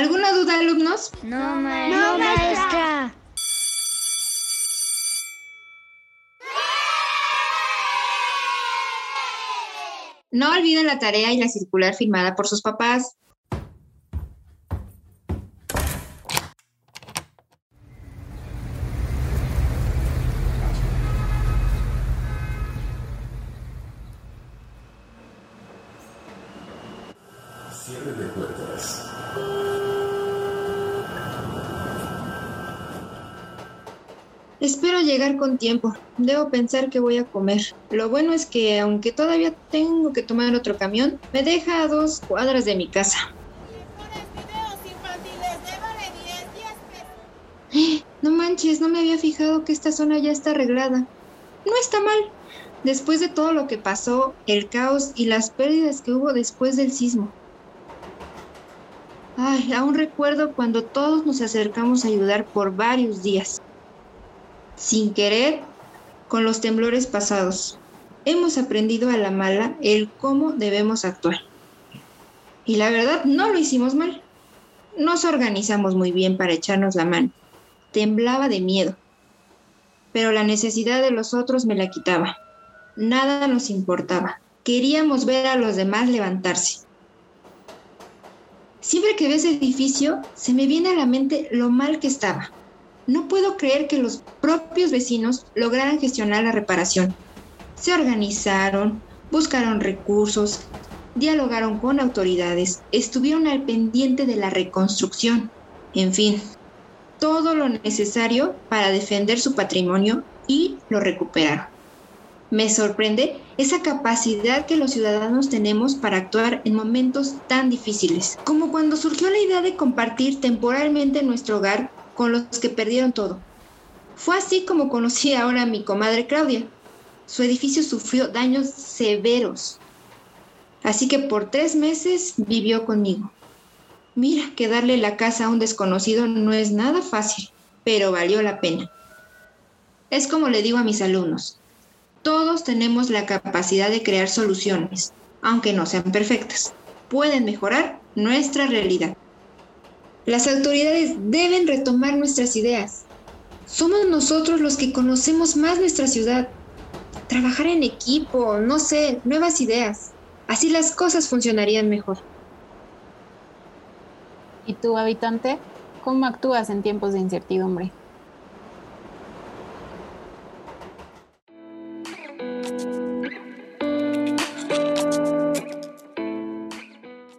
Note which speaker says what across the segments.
Speaker 1: ¿Alguna duda, alumnos?
Speaker 2: No, maestra. No, maestra.
Speaker 1: No olviden la tarea y la circular firmada por sus papás.
Speaker 3: Cierre de puertas.
Speaker 1: Espero con tiempo. Debo pensar que voy a comer. Lo bueno es que, aunque todavía tengo que tomar otro camión, me deja a dos cuadras de mi casa. No manches, no me había fijado que esta zona ya está arreglada. No está mal. Después de todo lo que pasó, el caos y las pérdidas que hubo después del sismo. Ay, aún recuerdo cuando todos nos acercamos a ayudar por varios días sin querer con los temblores pasados. Hemos aprendido a la mala el cómo debemos actuar. Y la verdad, no lo hicimos mal. Nos organizamos muy bien para echarnos la mano. Temblaba de miedo. Pero la necesidad de los otros me la quitaba. Nada nos importaba. Queríamos ver a los demás levantarse. Siempre que ves edificio, se me viene a la mente lo mal que estaba. No puedo creer que los propios vecinos lograran gestionar la reparación. Se organizaron, buscaron recursos, dialogaron con autoridades, estuvieron al pendiente de la reconstrucción, en fin, todo lo necesario para defender su patrimonio y lo recuperaron. Me sorprende esa capacidad que los ciudadanos tenemos para actuar en momentos tan difíciles, como cuando surgió la idea de compartir temporalmente nuestro hogar con los que perdieron todo. Fue así como conocí ahora a mi comadre Claudia. Su edificio sufrió daños severos. Así que por tres meses vivió conmigo. Mira que darle la casa a un desconocido no es nada fácil, pero valió la pena. Es como le digo a mis alumnos, todos tenemos la capacidad de crear soluciones, aunque no sean perfectas. Pueden mejorar nuestra realidad. Las autoridades deben retomar nuestras ideas. Somos nosotros los que conocemos más nuestra ciudad. Trabajar en equipo, no sé, nuevas ideas. Así las cosas funcionarían mejor.
Speaker 4: ¿Y tú, habitante? ¿Cómo actúas en tiempos de incertidumbre?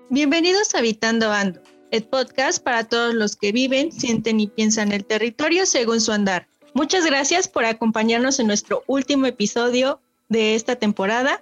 Speaker 5: Bienvenidos a Habitando Ando el podcast para todos los que viven, sienten y piensan el territorio según su andar. Muchas gracias por acompañarnos en nuestro último episodio de esta temporada.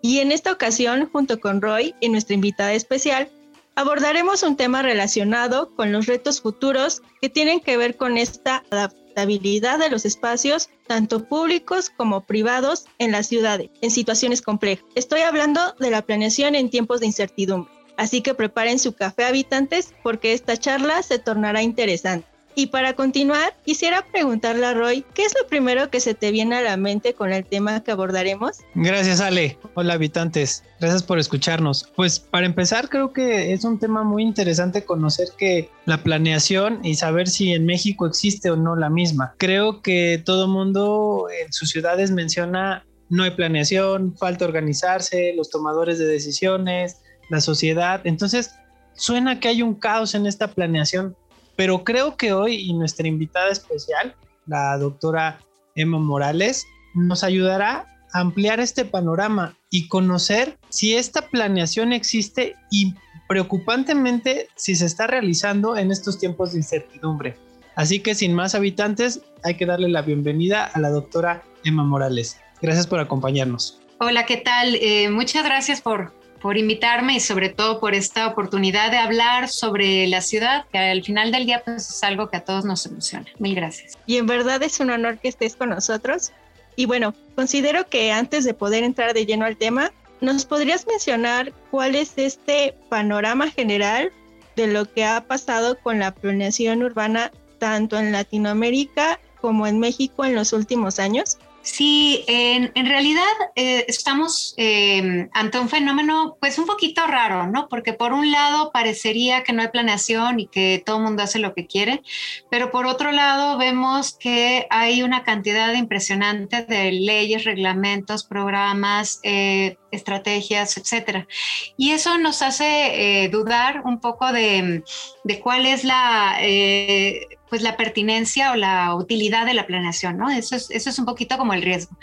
Speaker 5: Y en esta ocasión, junto con Roy y nuestra invitada especial, abordaremos un tema relacionado con los retos futuros que tienen que ver con esta adaptabilidad de los espacios, tanto públicos como privados, en las ciudades, en situaciones complejas. Estoy hablando de la planeación en tiempos de incertidumbre. Así que preparen su café habitantes porque esta charla se tornará interesante. Y para continuar, quisiera preguntarle a Roy, ¿qué es lo primero que se te viene a la mente con el tema que abordaremos?
Speaker 6: Gracias, Ale. Hola, habitantes. Gracias por escucharnos. Pues para empezar, creo que es un tema muy interesante conocer que la planeación y saber si en México existe o no la misma. Creo que todo mundo en sus ciudades menciona no hay planeación, falta organizarse, los tomadores de decisiones, la sociedad. Entonces, suena que hay un caos en esta planeación, pero creo que hoy y nuestra invitada especial, la doctora Emma Morales, nos ayudará a ampliar este panorama y conocer si esta planeación existe y preocupantemente si se está realizando en estos tiempos de incertidumbre. Así que sin más habitantes, hay que darle la bienvenida a la doctora Emma Morales. Gracias por acompañarnos.
Speaker 7: Hola, ¿qué tal? Eh, muchas gracias por, por invitarme y sobre todo por esta oportunidad de hablar sobre la ciudad, que al final del día pues, es algo que a todos nos emociona. Mil gracias.
Speaker 5: Y en verdad es un honor que estés con nosotros. Y bueno, considero que antes de poder entrar de lleno al tema, ¿nos podrías mencionar cuál es este panorama general de lo que ha pasado con la planeación urbana tanto en Latinoamérica como en México en los últimos años?
Speaker 7: Sí, en, realidad eh, estamos em, ante un fenómeno pues un poquito raro, ¿no? Porque por un lado parecería que no hay planeación y que todo el mundo hace lo que quiere, pero por otro lado vemos que hay una cantidad impresionante de leyes, reglamentos, programas, eh, estrategias, etcétera. Y eso nos hace eh, dudar un poco de, de cuál es la pues la pertinencia o la utilidad de la planeación, ¿no? Eso es, eso es un poquito como el riesgo.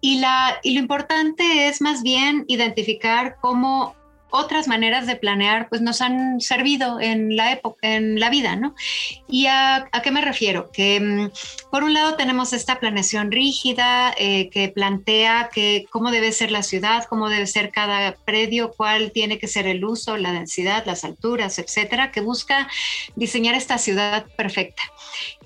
Speaker 7: Y, la, y lo importante es más bien identificar cómo otras maneras de planear pues nos han servido en la época, en la vida, ¿no? ¿Y a, qué me refiero? Que mm, por un lado tenemos esta planeación rígida eh, que plantea que cómo debe ser la ciudad, cómo debe ser cada predio, cuál tiene que ser el uso, la densidad, las alturas, etcétera, que busca diseñar esta ciudad perfecta.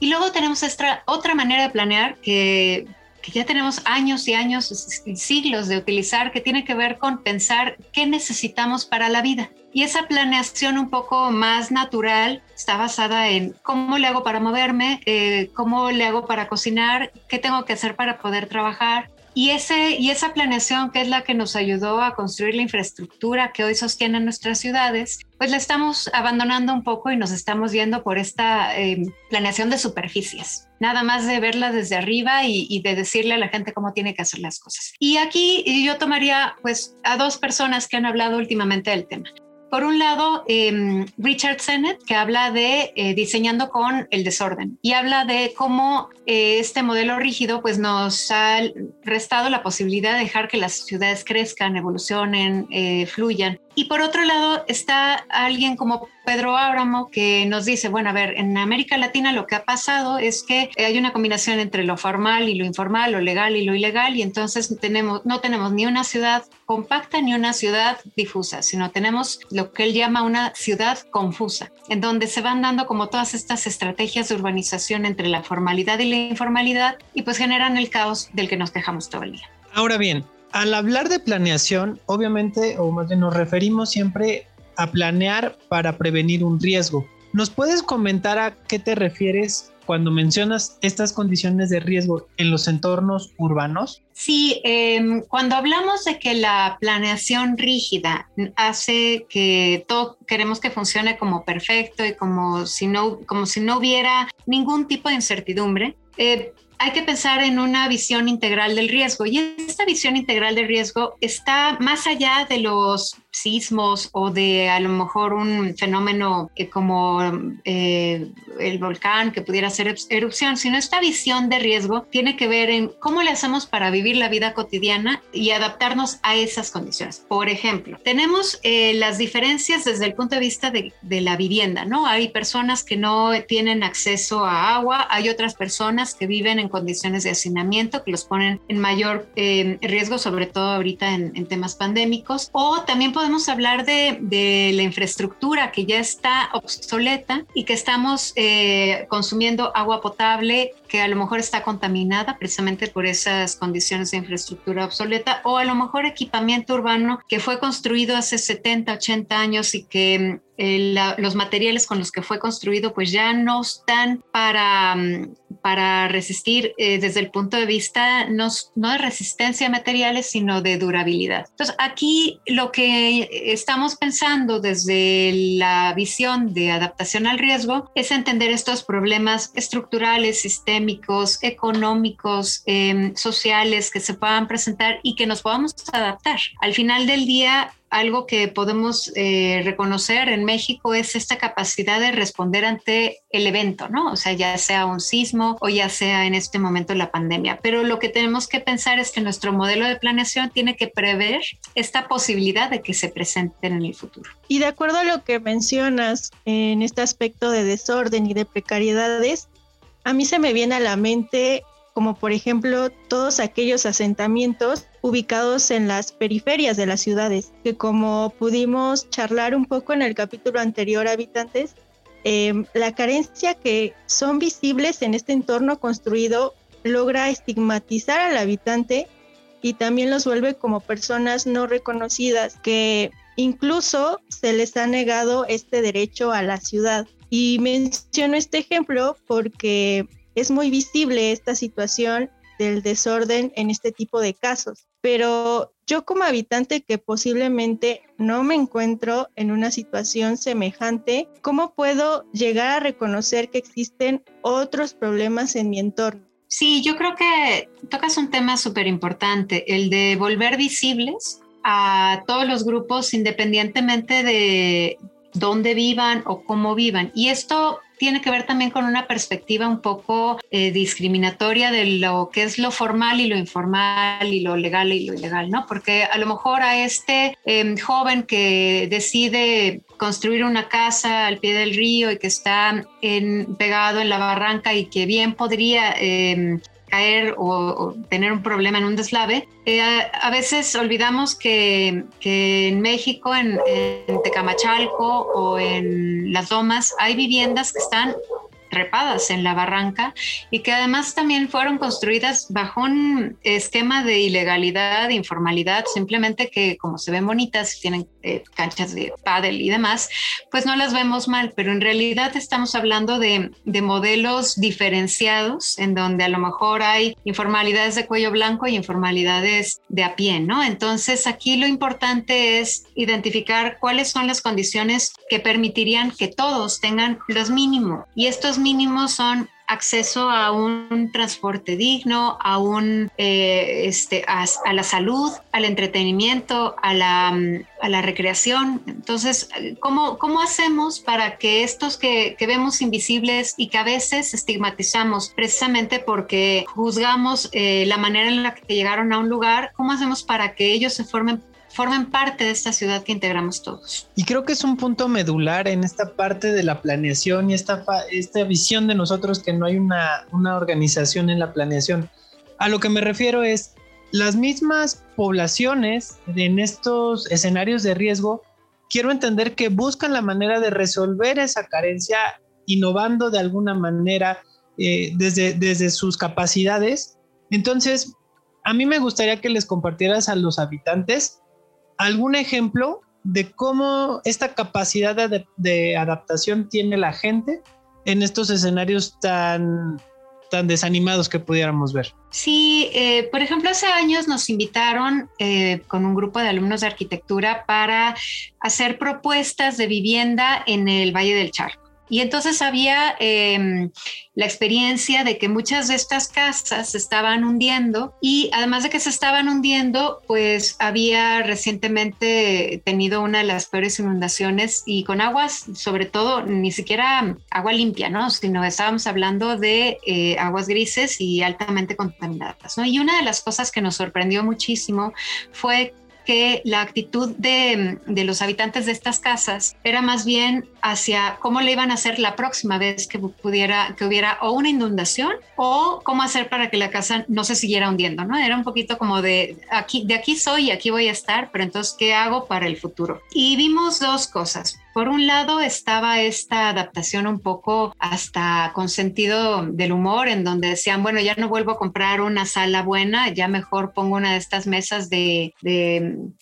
Speaker 7: Y luego tenemos esta otra manera de planear que que ya tenemos años y años y siglos de utilizar, que tiene que ver con pensar qué necesitamos para la vida. Y esa planeación un poco más natural está basada en cómo le hago para moverme, eh, cómo le hago para cocinar, qué tengo que hacer para poder trabajar, y, ese, y esa planeación que es la que nos ayudó a construir la infraestructura que hoy sostiene nuestras ciudades, pues la estamos abandonando un poco y nos estamos yendo por esta eh, planeación de superficies. Nada más de verla desde arriba y, y, de decirle a la gente cómo tiene que hacer las cosas. Y aquí yo tomaría pues a dos personas que han hablado últimamente del tema. Por un lado, em, Richard Sennett, que habla de eh, diseñando con el desorden y habla de cómo eh, este modelo rígido pues, nos ha restado la posibilidad de dejar que las ciudades crezcan, evolucionen, eh, fluyan. Y por otro lado está alguien como Pedro Ábramo que nos dice, bueno, a ver, en América Latina lo que ha pasado es que hay una combinación entre lo formal y lo informal, lo legal y lo ilegal, y entonces tenemos, no tenemos ni una ciudad compacta ni una ciudad difusa, sino tenemos lo que él llama una ciudad confusa, en donde se van dando como todas estas estrategias de urbanización entre la formalidad y la informalidad y pues generan el caos del que nos quejamos todo el día.
Speaker 6: Ahora bien, al hablar de planeación, obviamente, o más bien nos referimos siempre a planear para prevenir un riesgo. ¿Nos puedes comentar a qué te refieres cuando mencionas estas condiciones de riesgo en los entornos urbanos?
Speaker 7: Sí, em, cuando hablamos de que la planeación rígida hace que todo queremos que funcione como perfecto y como si no, como si no hubiera ningún tipo de incertidumbre, eh, hay que pensar en una visión integral del riesgo y esta visión integral del riesgo está más allá de los sismos o de a lo mejor un fenómeno como eh, el volcán que pudiera hacer erupción, sino esta visión de riesgo tiene que ver en cómo le hacemos para vivir la vida cotidiana y adaptarnos a esas condiciones. Por ejemplo, tenemos eh, las diferencias desde el punto de vista de, la vivienda, ¿no? Hay personas que no tienen acceso a agua, hay otras personas que viven en condiciones de hacinamiento que los ponen en mayor eh, riesgo, sobre todo ahorita en, en temas pandémicos, o también podemos podemos hablar de, la infraestructura que ya está obsoleta y que estamos eh, consumiendo agua potable que a lo mejor está contaminada precisamente por esas condiciones de infraestructura obsoleta o a lo mejor equipamiento urbano que fue construido hace 70, 80 años y que eh, los materiales con los que fue construido pues ya no están para, mm, para resistir eh, desde el punto de vista no, no de resistencia a materiales, sino de durabilidad. Entonces aquí lo que estamos pensando desde la visión de adaptación al riesgo es entender estos problemas estructurales, sistémicos, económicos, em, sociales que se puedan presentar y que nos podamos adaptar. Al final del día, algo que podemos eh, reconocer en México es esta capacidad de responder ante el evento, ¿no? O sea, ya sea un sismo o ya sea en este momento la pandemia. Pero lo que tenemos que pensar es que nuestro modelo de planeación tiene que prever esta posibilidad de que se presenten en el futuro.
Speaker 5: Y de acuerdo a lo que mencionas en este aspecto de desorden y de precariedades, a mí se me viene a la mente como por ejemplo todos aquellos asentamientos ubicados en las periferias de las ciudades, que como pudimos charlar un poco en el capítulo anterior, habitantes, em, la carencia que son visibles en este entorno construido logra estigmatizar al habitante y también los vuelve como personas no reconocidas, que incluso se les ha negado este derecho a la ciudad. Y menciono este ejemplo porque es muy visible esta situación del desorden en este tipo de casos. Pero yo como habitante que posiblemente no me encuentro en una situación semejante, ¿cómo puedo llegar a reconocer que existen otros problemas en mi entorno?
Speaker 7: Sí, yo creo que tocas un tema súper importante, el de volver visibles a todos los grupos independientemente de dónde vivan o cómo vivan. Y esto tiene que ver también con una perspectiva un poco eh, discriminatoria de lo que es lo formal y lo informal y lo legal y lo ilegal, ¿no? Porque a lo mejor a este em, joven que decide construir una casa al pie del río y que está pegado en la barranca y que bien podría em, caer o, tener un problema en un deslave. Eh, a, veces olvidamos que, en México, en, en, Tecamachalco o en Las Domas, hay viviendas que están trepadas en la barranca y que además también fueron construidas bajo un esquema de ilegalidad, de informalidad, simplemente que como se ven bonitas, tienen eh, canchas de pádel y demás, pues no las vemos mal, pero en realidad estamos hablando de, de modelos diferenciados en donde a lo mejor hay informalidades de cuello blanco y informalidades de a pie, ¿no? Entonces aquí lo importante es identificar cuáles son las condiciones que permitirían que todos tengan los mínimos y estos mínimos son acceso a un transporte digno, a, un, eh, este, a, la salud, al entretenimiento, a la, mm, a la recreación. Entonces, ¿cómo, ¿cómo, hacemos para que estos que, que, vemos invisibles y que a veces estigmatizamos precisamente porque juzgamos eh, la manera en la que llegaron a un lugar, ¿cómo hacemos para que ellos se formen formen parte de esta ciudad que integramos todos.
Speaker 6: Y creo que es un punto medular en esta parte de la planeación y esta, esta visión de nosotros que no hay una, una organización en la planeación. A lo que me refiero es las mismas poblaciones en estos escenarios de riesgo, quiero entender que buscan la manera de resolver esa carencia innovando de alguna manera eh, desde, desde sus capacidades. Entonces, a mí me gustaría que les compartieras a los habitantes algún ejemplo de cómo esta capacidad de, adaptación tiene la gente en estos escenarios tan, desanimados que pudiéramos ver.
Speaker 7: Sí, eh, por ejemplo, hace años nos invitaron eh, con un grupo de alumnos de arquitectura para hacer propuestas de vivienda en el Valle del Charco. Y entonces había em, la experiencia de que muchas de estas casas se estaban hundiendo y además de que se estaban hundiendo, pues había recientemente tenido una de las peores inundaciones y con aguas, sobre todo, ni siquiera agua limpia, ¿no? Sino estábamos hablando de eh, aguas grises y altamente contaminadas, ¿no? Y una de las cosas que nos sorprendió muchísimo fue que la actitud de, los habitantes de estas casas era más bien hacia cómo le iban a hacer la próxima vez que pudiera, que hubiera o una inundación o cómo hacer para que la casa no se siguiera hundiendo, ¿no? Era un poquito como de aquí, de aquí soy y aquí voy a estar, pero entonces, ¿qué hago para el futuro? Y vimos dos cosas. Por un lado estaba esta adaptación un poco hasta con sentido del humor, en donde decían, bueno, ya no vuelvo a comprar una sala buena, ya mejor pongo una de estas mesas de,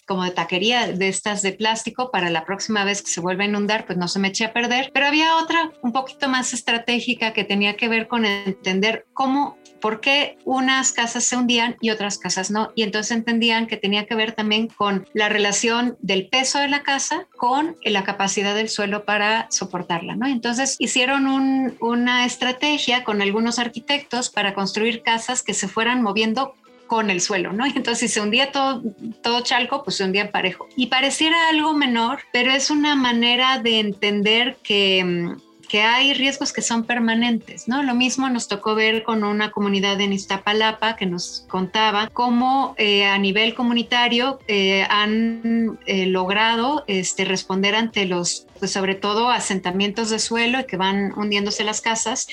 Speaker 7: como de taquería, de estas de plástico, para la próxima vez que se vuelva a inundar, pues no se me eche a perder. Pero había otra un poquito más estratégica que tenía que ver con entender cómo por qué unas casas se hundían y otras casas no. Y entonces entendían que tenía que ver también con la relación del peso de la casa con la capacidad del suelo para soportarla, ¿no? Entonces hicieron una estrategia con algunos arquitectos para construir casas que se fueran moviendo con el suelo, ¿no? Entonces si se hundía todo, todo Chalco, pues se hundía parejo. Y pareciera algo menor, pero es una manera de entender que mm, que hay riesgos que son permanentes, ¿no? Lo mismo nos tocó ver con una comunidad en Iztapalapa que nos contaba cómo eh, a nivel comunitario eh, han eh, logrado este, responder ante los pues sobre todo asentamientos de suelo y que van hundiéndose las casas,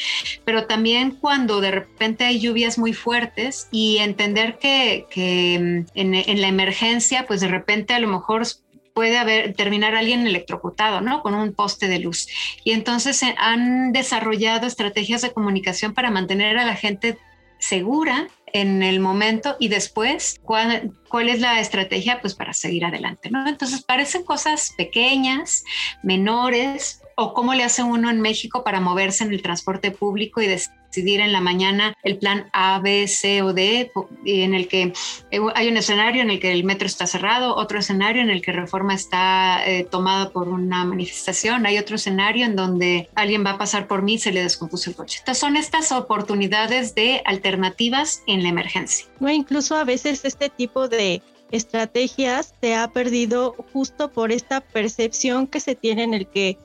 Speaker 7: pero también cuando de repente hay lluvias muy fuertes y entender que, que en, en, la emergencia, pues de repente a lo mejor puede haber, terminar alguien electrocutado, ¿no? Con un poste de luz. Y entonces eh, han desarrollado estrategias de comunicación para mantener a la gente segura en el momento y después cuál, cuál, es la estrategia pues para seguir adelante, ¿no? Entonces parecen cosas pequeñas, menores, o cómo le hace uno en México para moverse en el transporte público y decidir en la mañana el plan A, B, C o D, en el que eh, hay un escenario en el que el metro está cerrado, otro escenario en el que Reforma está eh, tomada por una manifestación, hay otro escenario en donde alguien va a pasar por mí y se le descompuso el coche. Entonces son estas oportunidades de alternativas en la emergencia.
Speaker 5: No, incluso a veces este tipo de estrategias se ha perdido justo por esta percepción que se tiene en el que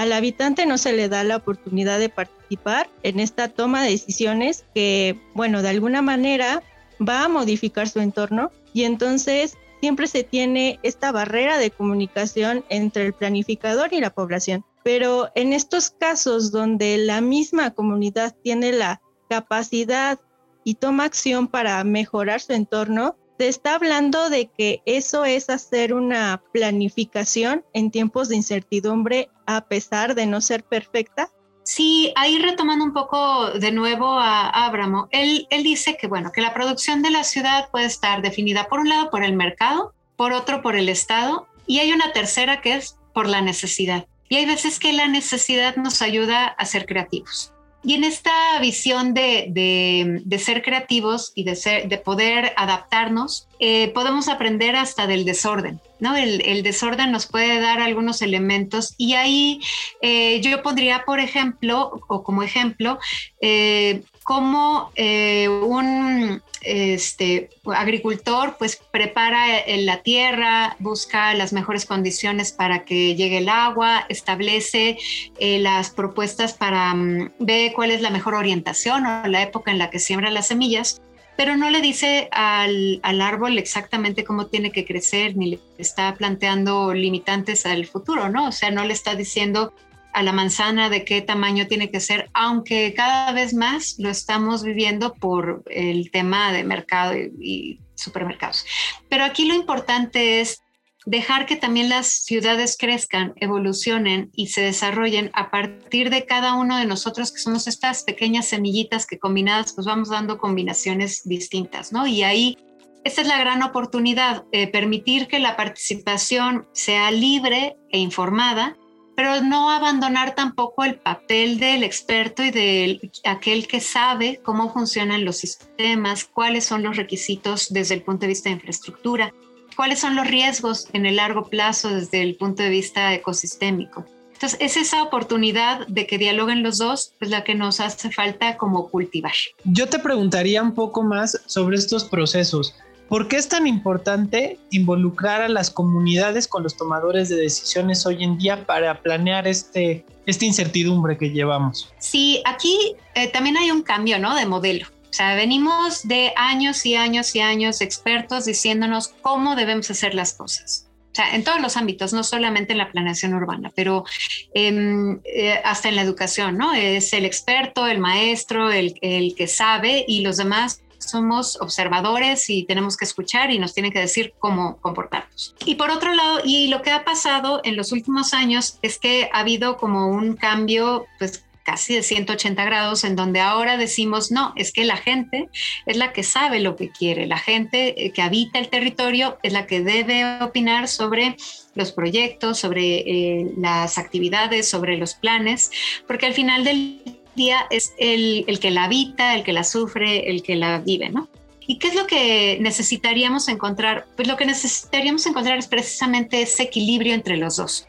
Speaker 5: al habitante no se le da la oportunidad de participar en esta toma de decisiones que, bueno, de alguna manera va a modificar su entorno y entonces siempre se tiene esta barrera de comunicación entre el planificador y la población. Pero en estos casos donde la misma comunidad tiene la capacidad y toma acción para mejorar su entorno, se está hablando de que eso es hacer una planificación en tiempos de incertidumbre a pesar de no ser perfecta.
Speaker 7: Sí, ahí retomando un poco de nuevo a Abramo, él, él dice que bueno, que la producción de la ciudad puede estar definida por un lado por el mercado, por otro por el Estado y hay una tercera que es por la necesidad. Y hay veces que la necesidad nos ayuda a ser creativos. Y en esta visión de, ser creativos y de, ser, de poder adaptarnos, eh, podemos aprender hasta del desorden, ¿no? El, desorden nos puede dar algunos elementos y ahí eh, yo pondría, por ejemplo, o como ejemplo, eh, como un este, agricultor pues prepara la tierra, busca las mejores condiciones para que llegue el agua, establece eh, las propuestas para mm, ver cuál es la mejor orientación o la época en la que siembra las semillas, pero no le dice al, al árbol exactamente cómo tiene que crecer, ni le está planteando limitantes al futuro, ¿no? O sea, no le está diciendo a la manzana de qué tamaño tiene que ser, aunque cada vez más lo estamos viviendo por el tema de mercado y, supermercados. Pero aquí lo importante es dejar que también las ciudades crezcan, evolucionen y se desarrollen a partir de cada uno de nosotros, que somos estas pequeñas semillitas que combinadas, pues vamos dando combinaciones distintas, ¿no? Y ahí, esta es la gran oportunidad, eh, permitir que la participación sea libre e informada pero no abandonar tampoco el papel del experto y de aquel que sabe cómo funcionan los sistemas, cuáles son los requisitos desde el punto de vista de infraestructura, cuáles son los riesgos en el largo plazo desde el punto de vista ecosistémico. Entonces, es esa oportunidad de que dialoguen los dos, pues la que nos hace falta como cultivar.
Speaker 6: Yo te preguntaría un poco más sobre estos procesos. ¿Por qué es tan importante involucrar a las comunidades con los tomadores de decisiones hoy en día para planear este, esta incertidumbre que llevamos?
Speaker 7: Sí, aquí eh, también hay un cambio ¿no? de modelo. O sea, venimos de años y años y años expertos diciéndonos cómo debemos hacer las cosas. O sea, en todos los ámbitos, no solamente en la planeación urbana, pero em, eh, hasta en la educación, ¿no? Es el experto, el maestro, el, el que sabe y los demás somos observadores y tenemos que escuchar y nos tienen que decir cómo comportarnos. Y por otro lado, y lo que ha pasado en los últimos años es que ha habido como un cambio, pues casi de 180 grados, en donde ahora decimos, no, es que la gente es la que sabe lo que quiere, la gente eh, que habita el territorio es la que debe opinar sobre los proyectos, sobre eh, las actividades, sobre los planes, porque al final del día es el, que la habita, el que la sufre, el que la vive, ¿no? ¿Y qué es lo que necesitaríamos encontrar? Pues lo que necesitaríamos encontrar es precisamente ese equilibrio entre los dos.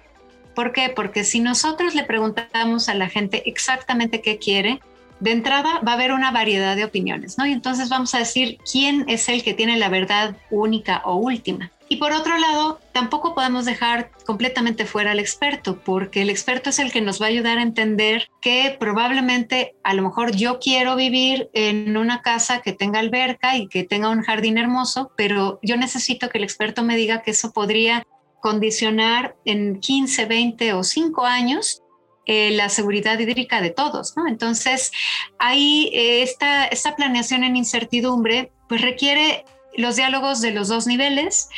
Speaker 7: ¿Por qué? Porque si nosotros le preguntamos a la gente exactamente qué quiere, de entrada va a haber una variedad de opiniones, ¿no? Y entonces vamos a decir quién es el que tiene la verdad única o última. Y por otro lado, tampoco podemos dejar completamente fuera al experto, porque el experto es el que nos va a ayudar a entender que probablemente a lo mejor yo quiero vivir en una casa que tenga alberca y que tenga un jardín hermoso, pero yo necesito que el experto me diga que eso podría condicionar en 15, 20 o 5 años eh, la seguridad hídrica de todos. Entonces, ahí eh, esta, esta planeación en incertidumbre pues requiere los diálogos de los dos niveles,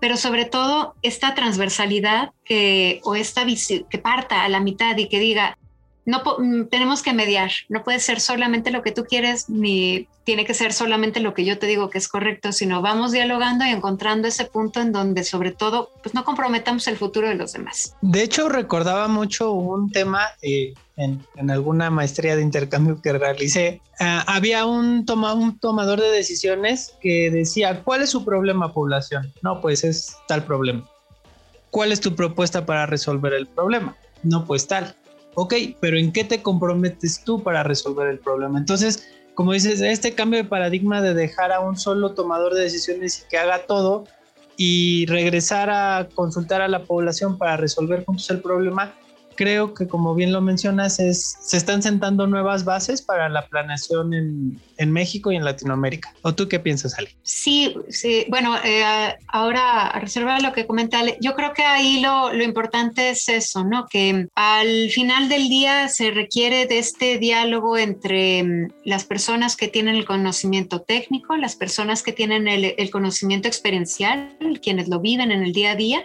Speaker 7: pero sobre todo esta transversalidad que, o esta que parta a la mitad y que diga, no mm, tenemos que mediar, no puede ser solamente lo que tú quieres ni tiene que ser solamente lo que yo te digo que es correcto, sino vamos dialogando y encontrando ese punto en donde sobre todo pues no comprometamos el futuro de los demás.
Speaker 6: De hecho recordaba mucho un tema eh, en, en, alguna maestría de intercambio que realicé, uh, había un, toma, un tomador de decisiones que decía, ¿cuál es su problema población? No, pues es tal problema. ¿Cuál es tu propuesta para resolver el problema? No, pues tal ok, pero ¿en qué te comprometes tú para resolver el problema? Entonces, como dices, este cambio de paradigma de dejar a un solo tomador de decisiones y que haga todo y regresar a consultar a la población para resolver juntos el problema, creo que como bien lo mencionas, es, se están sentando nuevas bases para la planeación en, en México y en Latinoamérica. ¿O tú qué piensas, Ale?
Speaker 7: Sí, sí. bueno, eh, ahora a reservar lo que comenta Ale, yo creo que ahí lo, lo importante es eso, ¿no? Que al final del día se requiere de este diálogo entre mm, las personas que tienen el conocimiento técnico, las personas que tienen el, el conocimiento experiencial, quienes lo viven en el día a día,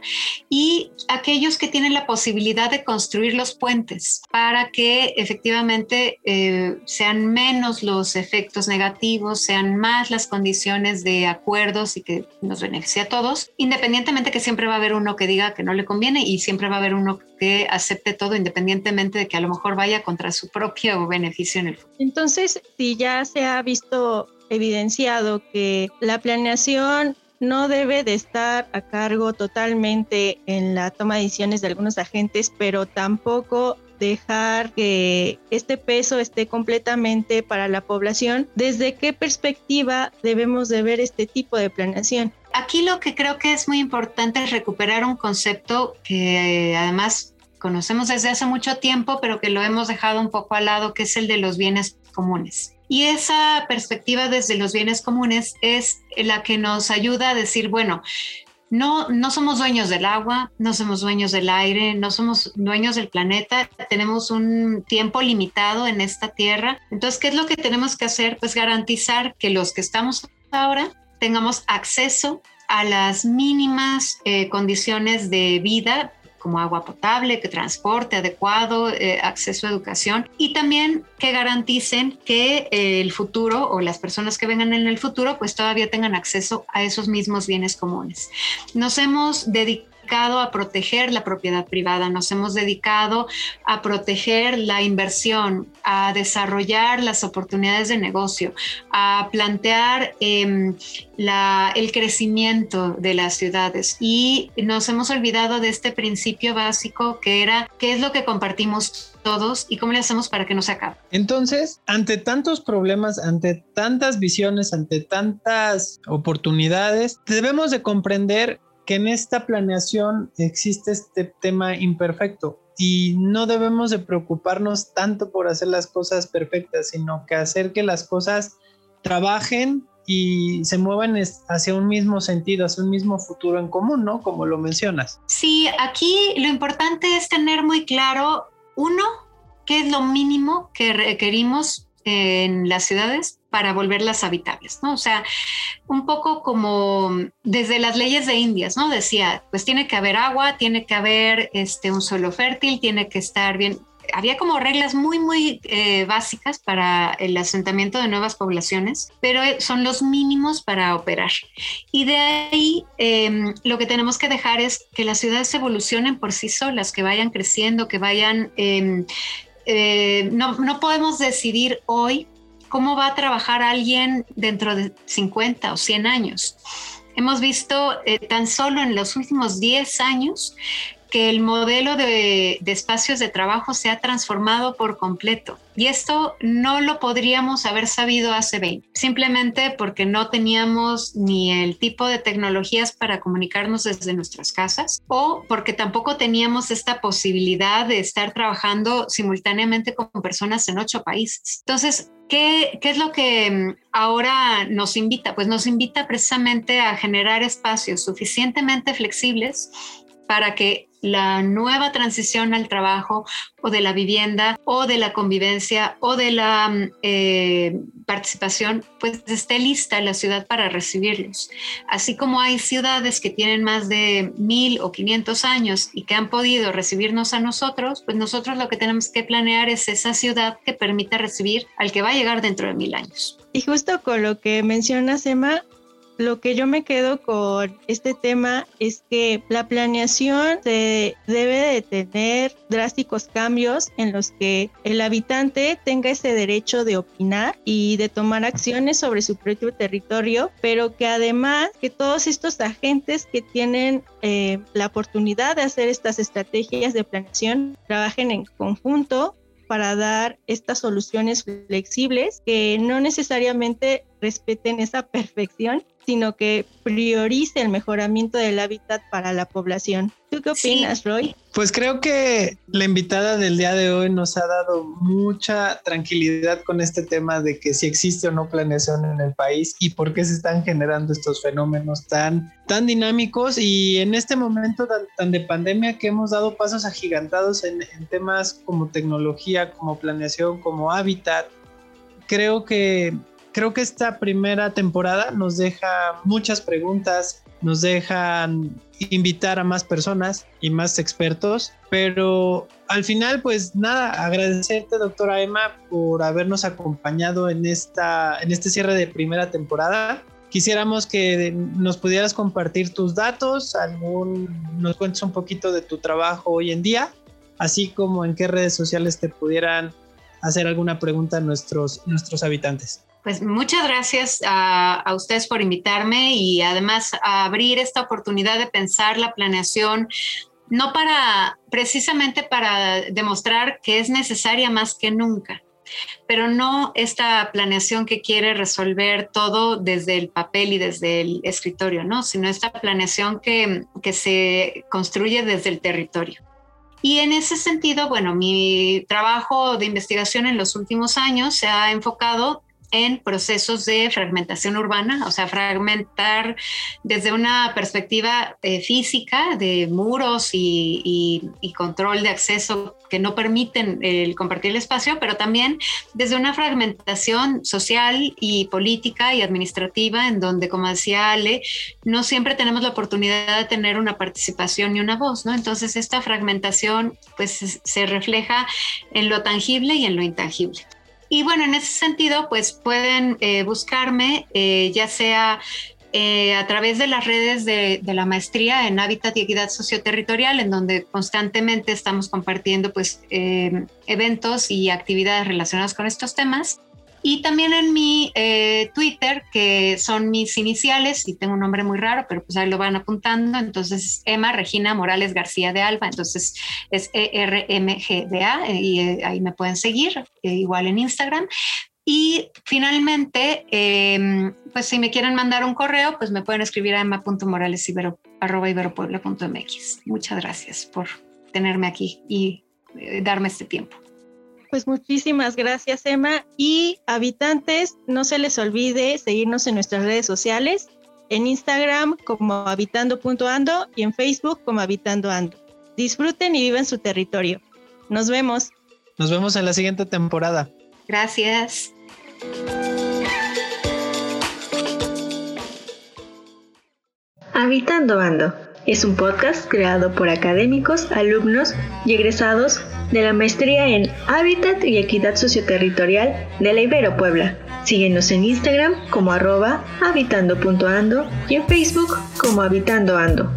Speaker 7: y aquellos que tienen la posibilidad de construir los puentes para que efectivamente eh, sean menos los efectos negativos, sean más las condiciones de acuerdos y que nos beneficie a todos, independientemente que siempre va a haber uno que diga que no le conviene y siempre va a haber uno que acepte todo independientemente de que a lo mejor vaya contra su propio beneficio en el futuro.
Speaker 5: Entonces, si ya se ha visto evidenciado que la planeación no debe de estar a cargo totalmente en la toma de decisiones de algunos agentes, pero tampoco dejar que este peso esté completamente para la población. ¿Desde qué perspectiva debemos de ver este tipo de planeación?
Speaker 7: Aquí lo que creo que es muy importante es recuperar un concepto que eh, además conocemos desde hace mucho tiempo, pero que lo hemos dejado un poco al lado, que es el de los bienes comunes. Y esa perspectiva desde los bienes comunes es la que nos ayuda a decir, bueno, no, no somos dueños del agua, no somos dueños del aire, no somos dueños del planeta, tenemos un tiempo limitado en esta tierra. Entonces, ¿qué es lo que tenemos que hacer? Pues garantizar que los que estamos ahora tengamos acceso a las mínimas eh, condiciones de vida como agua potable, que transporte adecuado, eh, acceso a educación y también que garanticen que eh, el futuro o las personas que vengan en el futuro pues todavía tengan acceso a esos mismos bienes comunes. Nos hemos dedicado a proteger la propiedad privada, nos hemos dedicado a proteger la inversión, a desarrollar las oportunidades de negocio, a plantear em, el crecimiento de las ciudades y nos hemos olvidado de este principio básico que era qué es lo que compartimos todos y cómo le hacemos para que no se acabe.
Speaker 6: Entonces, ante tantos problemas, ante tantas visiones, ante tantas oportunidades, debemos de comprender que en esta planeación existe este tema imperfecto y no debemos de preocuparnos tanto por hacer las cosas perfectas, sino que hacer que las cosas trabajen y se muevan hacia un mismo sentido, hacia un mismo futuro en común, ¿no? Como lo mencionas.
Speaker 7: Sí, aquí lo importante es tener muy claro, uno, qué es lo mínimo que requerimos en las ciudades para volverlas habitables, ¿no? O sea, un poco como desde las leyes de Indias, ¿no? Decía, pues tiene que haber agua, tiene que haber este, un suelo fértil, tiene que estar bien. Había como reglas muy, muy eh, básicas para el asentamiento de nuevas poblaciones, pero eh, son los mínimos para operar. Y de ahí em, lo que tenemos que dejar es que las ciudades evolucionen por sí solas, que vayan creciendo, que vayan... Em, eh, no, no podemos decidir hoy cómo va a trabajar alguien dentro de 50 o 100 años. Hemos visto eh, tan solo en los últimos 10 años que el modelo de, espacios de trabajo se ha transformado por completo. Y esto no lo podríamos haber sabido hace 20, simplemente porque no teníamos ni el tipo de tecnologías para comunicarnos desde nuestras casas o porque tampoco teníamos esta posibilidad de estar trabajando simultáneamente con personas en ocho países. Entonces, ¿Qué, ¿Qué, es lo que mm, ahora nos invita? Pues nos invita precisamente a generar espacios suficientemente flexibles para que la nueva transición al trabajo o de la vivienda o de la convivencia o de la mm, eh, participación, pues esté lista la ciudad para recibirlos. Así como hay ciudades que tienen más de mil o quinientos años y que han podido recibirnos a nosotros, pues nosotros lo que tenemos que planear es esa ciudad que permita recibir al que va a llegar dentro de mil años.
Speaker 5: Y justo con lo que mencionas, Emma, lo que yo me quedo con este tema es que la planeación se debe de tener drásticos cambios en los que el habitante tenga ese derecho de opinar y de tomar acciones sobre su propio territorio, pero que además que todos estos agentes que tienen eh, la oportunidad de hacer estas estrategias de planeación trabajen en conjunto para dar estas soluciones flexibles que no necesariamente respeten esa perfección, sino que priorice el mejoramiento del hábitat para la población. ¿Tú qué opinas, Roy?
Speaker 6: Pues creo que la invitada del día de hoy nos ha dado mucha tranquilidad con este tema de que si existe o no planeación en el país y por qué se están generando estos fenómenos tan, tan dinámicos y en este momento tan, de pandemia que hemos dado pasos agigantados en, en temas como tecnología, como planeación, como hábitat. Creo que creo que esta primera temporada nos deja muchas preguntas, nos dejan invitar a más personas y más expertos, pero al final pues nada, agradecerte doctora Emma por habernos acompañado en, esta, en este cierre de primera temporada. Quisiéramos que nos pudieras compartir tus datos, algún, nos cuentes un poquito de tu trabajo hoy en día, así como en qué redes sociales te pudieran hacer alguna pregunta a nuestros, nuestros habitantes.
Speaker 7: Pues muchas gracias a, ustedes por invitarme y además a abrir esta oportunidad de pensar la planeación, no para, precisamente para demostrar que es necesaria más que nunca, pero no esta planeación que quiere resolver todo desde el papel y desde el escritorio, ¿no? Sino esta planeación que, que se construye desde el territorio. Y en ese sentido, bueno, mi trabajo de investigación en los últimos años se ha enfocado en procesos de fragmentación urbana, o sea, fragmentar desde una perspectiva eh, física de muros y, control de acceso que no permiten el compartir el espacio, pero también desde una fragmentación social y política y administrativa, en donde, como decía Ale, no siempre tenemos la oportunidad de tener una participación y una voz, ¿no? Entonces, esta fragmentación, pues, se refleja en lo tangible y en lo intangible. Y bueno, en ese sentido, pues pueden eh, buscarme, eh, ya sea eh, a través de las redes de, de, la maestría en hábitat y equidad socioterritorial, en donde constantemente estamos compartiendo pues, eventos y actividades relacionadas con estos temas. Y también en mi eh, Twitter, que son mis iniciales, y tengo un nombre muy raro, pero pues ahí lo van apuntando. Entonces, Emma Regina Morales García de Alba. Entonces, es E-R-M-G-D-A, y eh, ahí me pueden seguir, eh, igual en Instagram. Y finalmente, em, pues si me quieren mandar un correo, pues me pueden escribir a emma.morales.iberopuebla.mx. Muchas gracias por tenerme aquí y darme este tiempo.
Speaker 5: Pues muchísimas gracias, Emma. Y habitantes, no se les olvide seguirnos en nuestras redes sociales, en Instagram como habitando.ando y en Facebook como habitando.ando. Disfruten y vivan su territorio. Nos vemos.
Speaker 6: Nos vemos en la siguiente temporada.
Speaker 7: Gracias.
Speaker 1: Habitando Ando es un podcast creado por académicos, alumnos y egresados de la maestría en Hábitat y Equidad Socioterritorial de la Ibero Puebla. Síguenos en Instagram como arroba habitando.ando y en Facebook como habitando ando.